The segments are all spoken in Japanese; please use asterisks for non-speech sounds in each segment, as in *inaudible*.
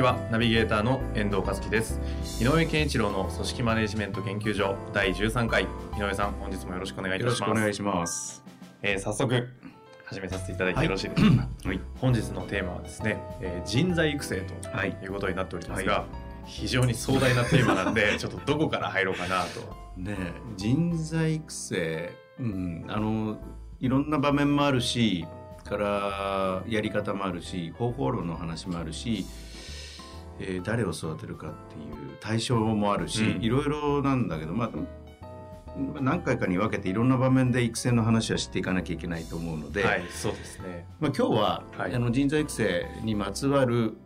ちは。ナビゲーターの遠藤和樹です。井上健一郎の組織マネジメント研究所第13回。井上さん本日もよろしくお願いいよろしたします。くお願いします。えー早速始めさせていただいてよろしいでしょうか、*clears throat* はい。本日のテーマはですね、えー人材育成とはい。いうことになっておりますが、は非常に壮大なテーマなんで *laughs* ちょっとどこから入ろうかなと。ねえ人材育成、うん、あのいろんな場面もあるし、からやり方もあるし、方法論の話もあるし、えー誰を育てるかっていう対象もあるし、うん。いろいろなんだけど、まあ何回かに分けていろんな場面で育成の話は知っていかなきゃいけないと思うので、はいそうですね。まあ、今日は、はい。あの人材育成にまつわる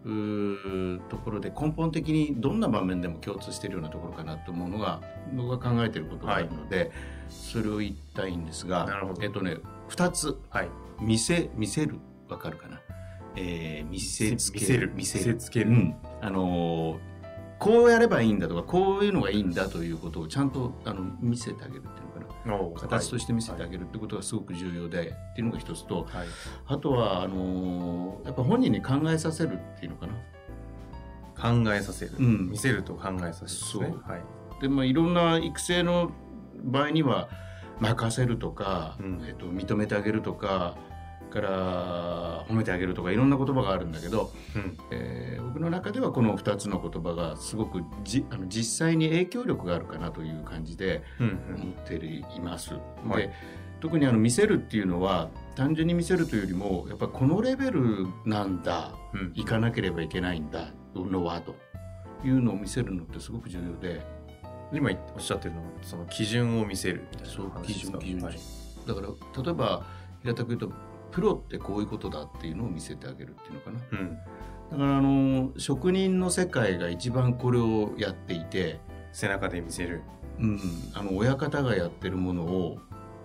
ところで根本的にどんな場面でも共通しているようなところかなと思うのが僕が考えていることがあるので、それを言いたいんですがなるほど。えっとね2つ。はい。見せ見せる？わかるかな、えー見せつけ見せる。見せつける。うん。あのーこうやればいいんだとかこういうのがいいんだということをちゃんとあの見せてあげるっていうのかな。形として見せてあはいげるってことがすごく重要で、っていうのが一つと、はい。あとはあのーやっぱ本人に考えさせるっていうのかな。考えさせる、うん。見せると考えさせるそう。はい。でまあいろんな育成の場合には任せるとか、うん。えっと認めてあげるとかから褒めてあげるとかいろんな言葉があるんだけど、うん。えー僕の中ではこの2つの言葉がすごくじあの実際に影響力があるかなという感じでうん思っています。はい。で特にあの見せるっていうのは単純に見せるというよりもやっぱこのレベルなんだうん。うん行かなければいけないんだのはと。いうのを見せるのってすごく重要で。今おっしゃってるのはその基準を見せるみたいなそう基準基準はい。だから例えば平たく言うとプロってこういうことだっていうのを見せてあげるっていうのかな。うん、だからあの職人の世界が一番これをやっていて、背中で見せる。うん、あの親方がやってるものを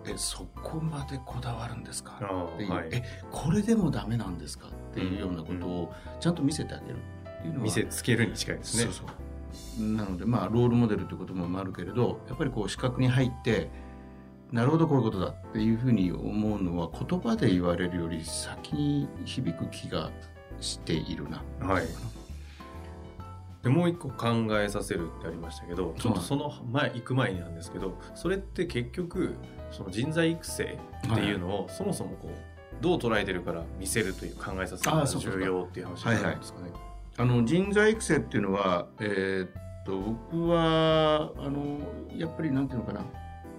えそこまでこだわるんですか？あっていう、はい。えこれでもダメなんですか？っていうようなことをちゃんと見せてあげるっていうのは。見せつけるに近いですね。なのでまあロールモデルということもあるけれどやっぱりこう視覚に入ってなるほどこういうことだっていうふうに思うのは言葉で言われるより先に響く気がしているな。はい。でもう一個考えさせるってありましたけどちょっとその前行く前になんですけどそれって結局その人材育成っていうのをそもそもこうどう捉えてるから見せるという考えさせるのが重要っていう話になるんですかね。あの人材育成っていうのは、えーっと僕はあのやっぱりなんていうのかな、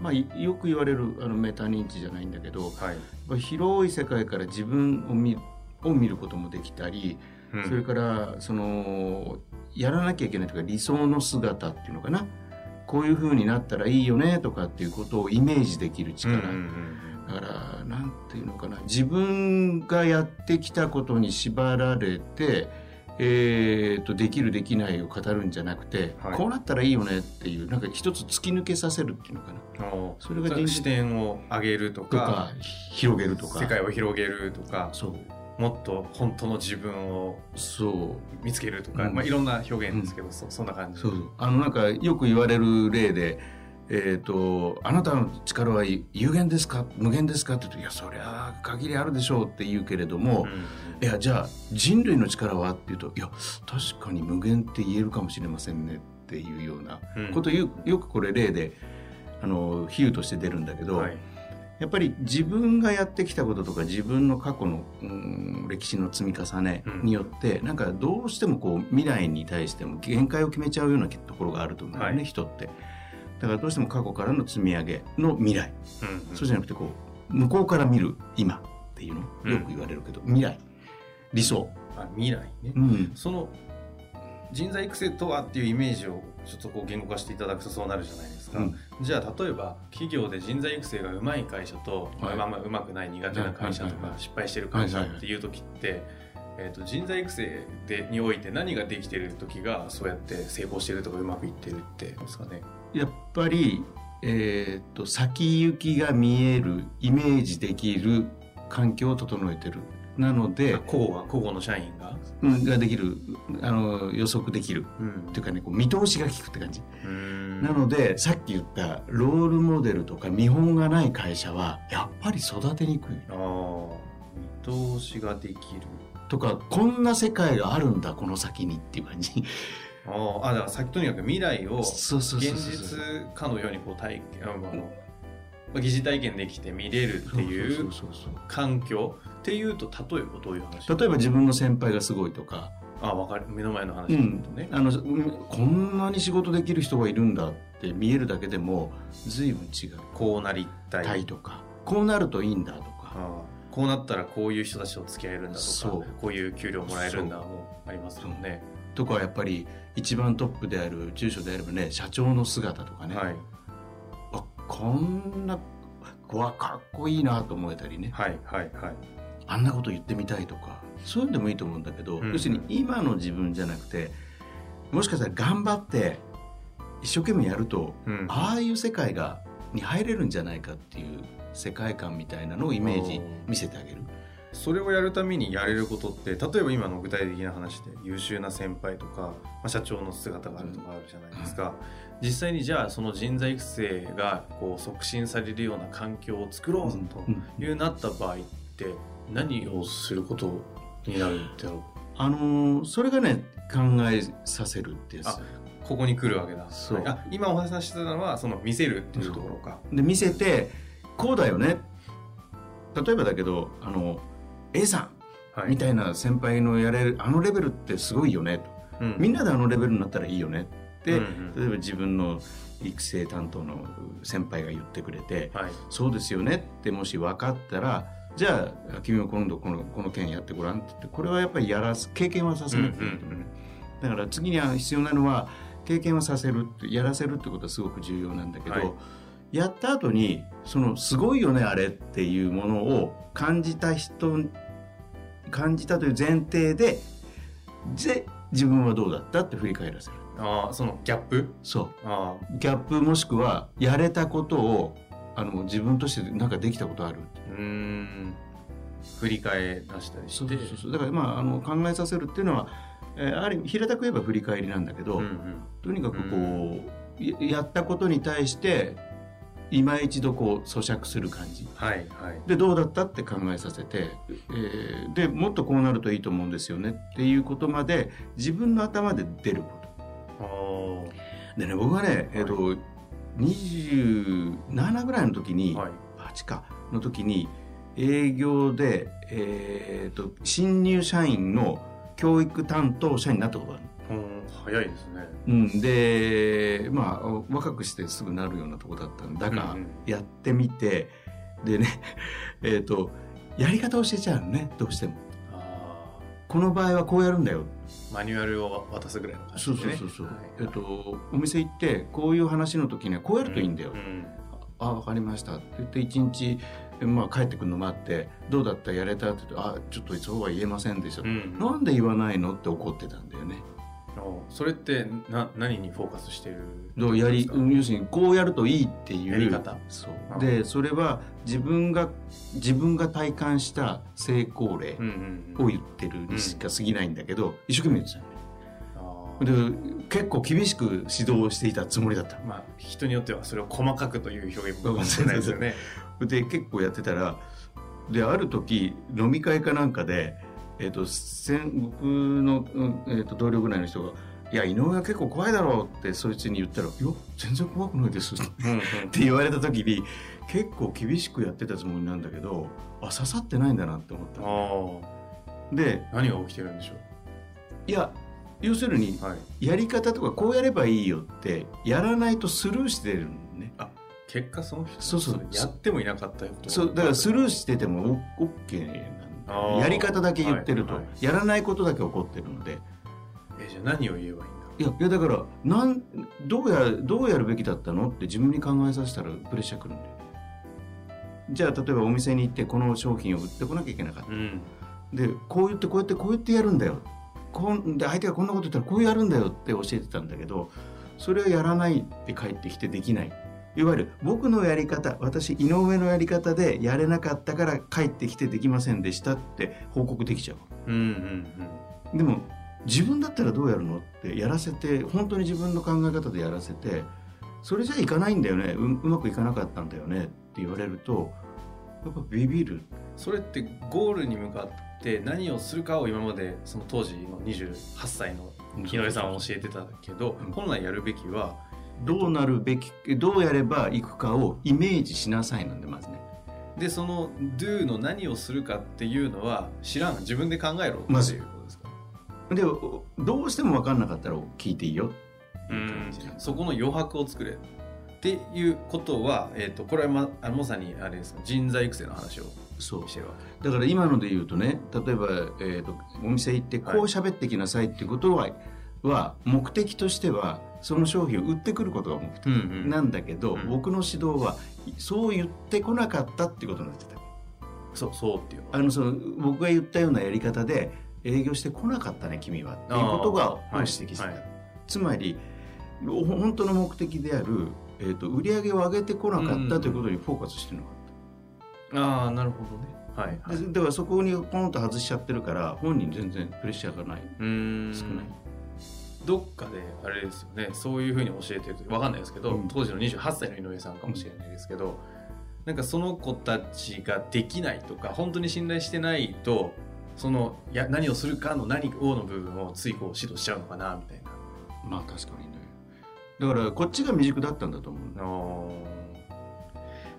まあ、いよく言われるあのメタ認知じゃないんだけどはい。広い世界から自分を見を見ることもできたり、うん。それからそのやらなきゃいけないというか理想の姿っていうのかな。こういう風になったらいいよねとかっていうことをイメージできるうん力、うんうん。だからなんていうのかな。自分がやってきたことに縛られて、えー、とできるできないを語るんじゃなくて、はい。こうなったらいいよねっていうなんか一つ突き抜けさせるっていうのかな。それが人視点を上げるとか広げるとか。世界を広げるとかもっと本当の自分をそう。見つけるとか、うん。まあ、いろんな表現ですけど、そそんな感じ。そうそう。あのなんかよく言われる例で「えー、とあなたの力は有限ですか？無限ですか?」って言うと「いやそりゃ限りあるでしょう」って言うけれども、いやじゃあ人類の力は？っていうと「いや確かに無限って言えるかもしれませんね」っていうようなうん。うんことをよよくこれ例であの比喩として出るんだけど、はい。やっぱり自分がやってきたこととか自分の過去の、うん歴史の積み重ねによって、なんかどうしてもこう未来に対しても限界を決めちゃうようなところがあると思うよね、はい。人って。だからどうしても過去からの積み上げの未来、うんうん。そうじゃなくてこう向こうから見る今っていうのうん。よく言われるけど、未来。理想、あ未来ね、うん、その人材育成とはっていうイメージをちょっとこう言語化していただくとそうなるじゃないですか、うん。じゃあ例えば企業で人材育成がうまい会社と、はい。まあまあうまくない苦手な会社とか失敗してる会社っていう時ってえーと、人材育成でにおいて何ができてる時がそうやって成功してるとかうまくいってるってですかねやっぱり、えーと、先行きが見えるイメージできる環境を整えてる。なので個々が個々の社員が、うん、ができるあの予測できる、うん、っていうかねこう見通しが利くって感じ。なのでさっき言ったロールモデルとか見本がない会社はやっぱり育てにくい。あ見通しができる。とかこんな世界があるんだこの先にっていう感じああだからさっきとにかく未来を現実かのようにこう体験あの疑似体験できて見れるっていう環境っていうと例えばどういう話？例えば自分の先輩がすごいとか。あ分かる。目の前の話だとね、うん、あのこんなに仕事できる人がいるんだって見えるだけでも随分違う。こうなりたい。とか。こうなるといいんだとか。こうなったらこういう人たちと付き合えるんだとかこういう給料もらえるんだもありますよね。とかやっぱり一番トップである住所であればね社長の姿とかね、はい、あこんな子はかっこいいなと思えたりね、はいはいはい、あんなこと言ってみたいとかそういうのでもいいと思うんだけど、うん、要するに今の自分じゃなくてもしかしたら頑張って一生懸命やると、うん、ああいう世界がに入れるんじゃないかっていう世界観みたいなのをイメージ見せてあげる。それをやるためにやれることって例えば今の具体的な話で優秀な先輩とか、まあ、社長の姿があるとかあるじゃないですか、うん、実際にじゃあその人材育成がこう促進されるような環境を作ろうというなった場合って何をすることになるんだろう？あのー、それがね考えさせるってやつ。ここに来るわけだ。そう、あ今お話ししてたのはその見せるっていうところか。で見せてこうだよね。例えばだけどあの A さん、はい、みたいな先輩のやれるあのレベルってすごいよね。と、うん、みんなであのレベルになったらいいよねって、うんうん、例えば自分の育成担当の先輩が言ってくれて、はい、そうですよねってもし分かったらじゃあ君も今度このこの件やってごらんって言ってこれはやっぱりやらす経験はさせるっていう。ね、だから次には必要なのは経験はさせるってやらせるってことはすごく重要なんだけど、はいやった後にそのすごいよねあれっていうものを感じた人感じたという前提でで自分はどうだったって振り返らせる。ああそのギャップ？そう。あギャップもしくはやれたことをあの自分としてなんかできたことあるうん。振り返らしたりして。そうそうそうだからまああの考えさせるっていうのは、えー、ある意味平たく言えば振り返りなんだけど、うんうん、とにかくこうやったことに対して今一度こう咀嚼する感じ、はいはい、でどうだったって考えさせて、えー、でもっとこうなるといいと思うんですよねっていうことまで自分の頭で出ること。でね僕はね、えーとはい、27ぐらいの時に、はい、8かの時に営業で、えーと、新入社員の教育担当者になったことがある早いですね。うん、でまあ若くしてすぐなるようなとこだったんだが、やってみてでね *laughs* えっ、ー、とやり方教えちゃうのねどうしても。この場合はこうやるんだよ。マニュアルを渡すぐらいの感じで、ね、そうそうそうそう、はい、えっとお店行ってこういう話の時にはこうやるといいんだよ。うんうん、あ分かりましたって言って一日まあ、帰ってくるの待って「どうだった？やれた?」って言って「あちょっとそうは言えませんでした」うん、なんで言わないの?」って怒ってたんだよね。それってな何にフォーカスしてる？やり要するにこうやるといいっていう。やり方。そう。でそれは自分が自分が体感した成功例を言ってるにしか過ぎないんだけど、うん、一生懸命ですよね。で結構厳しく指導していたつもりだった、まあ、人によってはそれを細かくという表現かもしれないですよね。で結構やってたらである時飲み会かなんかでえーと、僕の、えーと、同僚ぐらいの人が「いや井上は結構怖いだろう」ってそいつに言ったら「いや全然怖くないです」*laughs* って言われた時に結構厳しくやってたつもりなんだけどあ刺さってないんだなって思った。で何が起きてるんでしょう？いや要するに、はい、やり方とかこうやればいいよってやらないとスルーしてるんね。あ結果その人そうそう。やってもいなかったよそうだからスルーしてても OK やり方だけ言ってると、はいはい、やらないことだけ起こってるので。えじゃあ何を言えばいいんだ？いやいやだからなんどうやどうやるべきだったの？って自分に考えさせたらプレッシャーくるんで。じゃあ例えばお店に行ってこの商品を売ってこなきゃいけなかった、うん、でこう言ってこうやってこう言ってやるんだよ。こんで相手がこんなこと言ったらこうやるんだよって教えてたんだけどそれをやらないって帰ってきてできないいわゆる僕のやり方私井上のやり方でやれなかったから帰ってきてできませんでしたって報告できちゃう。うんうんうん、でも自分だったらどうやるのってやらせて本当に自分の考え方でやらせてそれじゃいかないんだよね。ううまくいかなかったんだよね。って言われるとやっぱビビる。それってゴールに向かって何をするかを今までその当時の28歳の木上さんは教えてたけど、うん。本来やるべきはどうなるべきどうやればいくかをイメージしなさいなんでまずね。でその do の何をするかっていうのは知らん。自分で考えろっていうことまずですか、でどうしても分かんなかったら聞いていいよ。そこの余白を作れっていうことは、えー、とこれはまあまさにあれですか？人材育成の話をそう。してるわけ。だから今ので言うとね例えば、えー、とお店行ってこう喋ってきなさいってことは,、は目的としてはその商品を売ってくることが目的うんうん。なんだけど、うん。僕の指導はそう言ってこなかったっていうことになってたそうそうっていう。あのその僕が言ったようなやり方で営業してこなかったね君はっていうことが指摘してた、はいはい。つまりほ本当の目的である、えー、と売り上げを上げてこなかったということにフォーカスしてるのかああなるほどね。はい、はい、でだからそこにポンと外しちゃってるから本人全然プレッシャーがない。少ないどっかであれですよねそういうふうに教えてるわかんないですけど、うん。当時の28歳の井上さんかもしれないですけど、なんかその子たちができないとか本当に信頼してないとそのや何をするかの何をの部分をついこう指導しちゃうのかなみたいな。まあ確かにね。だからこっちが未熟だったんだと思うあ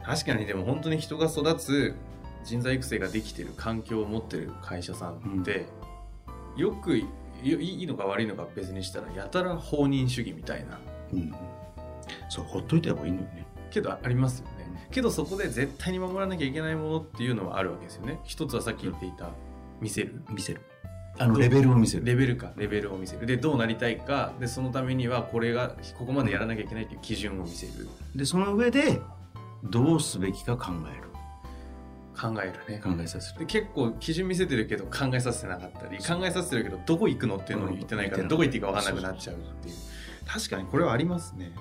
ー。確かにでも本当に人が育つ人材育成ができてる環境を持ってる会社さんって、よくいいいのか悪いのか別にしたらやたら放任主義みたいな。うんそうほっといた方がいいのよね。けどありますよね。けどそこで絶対に守らなきゃいけないものっていうのはあるわけですよね。一つはさっき言っていた見せる。見せる。あのレベルを見せる。レベルか。レベルを見せる。でどうなりたいか。でそのためにはこれがここまでやらなきゃいけないっていう基準を見せる。でその上でどうすべきか考える考えるね。考えさせる。で結構基準見せてるけど考えさせてなかったり考えさせてるけどどこ行くのっていうのを言ってないからうんどこ行っていいか分かんなくなっちゃうっていう。確かにこれはありますね。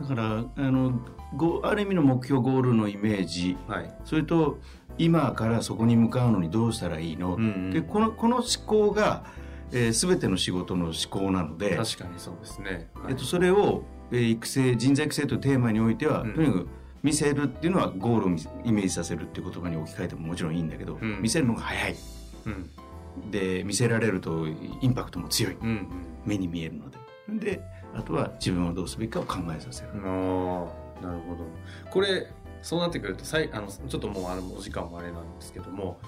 だからあのごある意味の目標ゴールのイメージ。はい、それと今からそこに向かうのにどうしたらいいの、うんうん。でこのこの思考が、えー、全ての仕事の思考なので、確かにそうですね、はい。えっと、それを、えー育成人材育成というテーマにおいては、うん。とにかく見せるっていうのはゴールをイメージさせるっていう言葉に置き換えてももちろんいいんだけど、うん。見せるのが早い。うん。で見せられるとインパクトも強い。うんうん。目に見えるので。であとは自分はどうすべきかを考えさせる、ああなるほど。これそうなってくるとさいあのちょっともうあのお時間もあれなんですけども、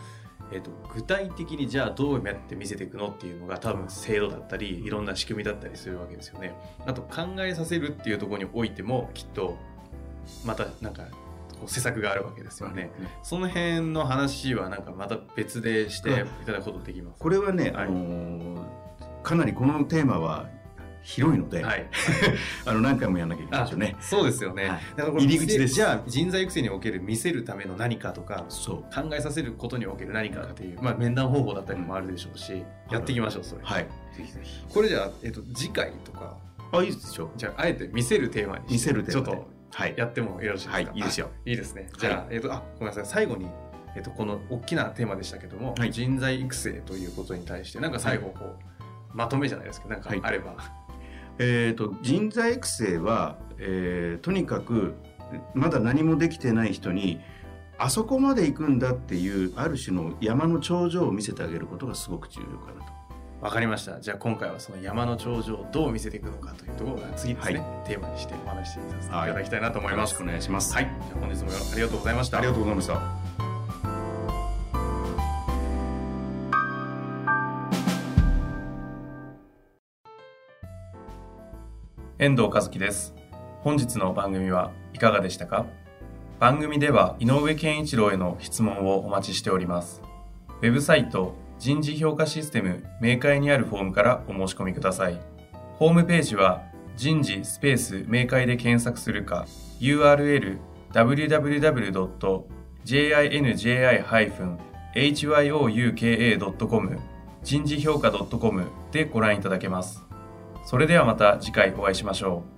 えっと具体的にじゃあどうやって見せていくのっていうのが多分制度だったりいろんな仕組みだったりするわけですよね。あと考えさせるっていうところにおいてもきっとまたなんかこう施策があるわけですよね。その辺の話はなんかまた別でしていただくことできますこれはね、はい。あのーかなりこのテーマは広いので、はい。*laughs* あの何回もやらなきゃいけないですよね。そうですよね、はい。だからこれ入り口です。じゃあ人材育成における見せるための何かとかそう考えさせることにおける何かっていう、まあ、面談方法だったりもあるでしょうし、やっていきましょうそれ、はい。ぜひぜひ。これじゃあ、えっと、次回とか。あ、いいですよ。じゃああえて見せるテーマにして。見せるテーマで。ちょっとはい。やってもよろしいですか？はいいいですよ。あいいですね。じゃあ、えっとあごめんなさい。最後にえっと、この大きなテーマでしたけども、はい。人材育成ということに対してなんか最後こう、まとめじゃないですけどなんかあれば、*laughs* えー、と人材育成は、えーとにかくまだ何もできてない人にあそこまで行くんだっていうある種の山の頂上を見せてあげることがすごく重要かなと。わかりました。じゃあ今回はその山の頂上をどう見せていくのかというところが次ですね、はテーマにしてお話しさせていただきたいなと思います、よろしくお願いします。はい、じゃあ本日もありがとうございました。ありがとうございました。遠藤和樹です。本日の番組はいかがでしたか？番組では井上健一郎への質問をお待ちしております。ウェブサイト人事評価システム明快にあるフォームからお申し込みくださいホームページは人事スペース明快で検索するか URL www.jinji- hyouka.com 人事評価 .com でご覧いただけます。それではまた次回お会いしましょう。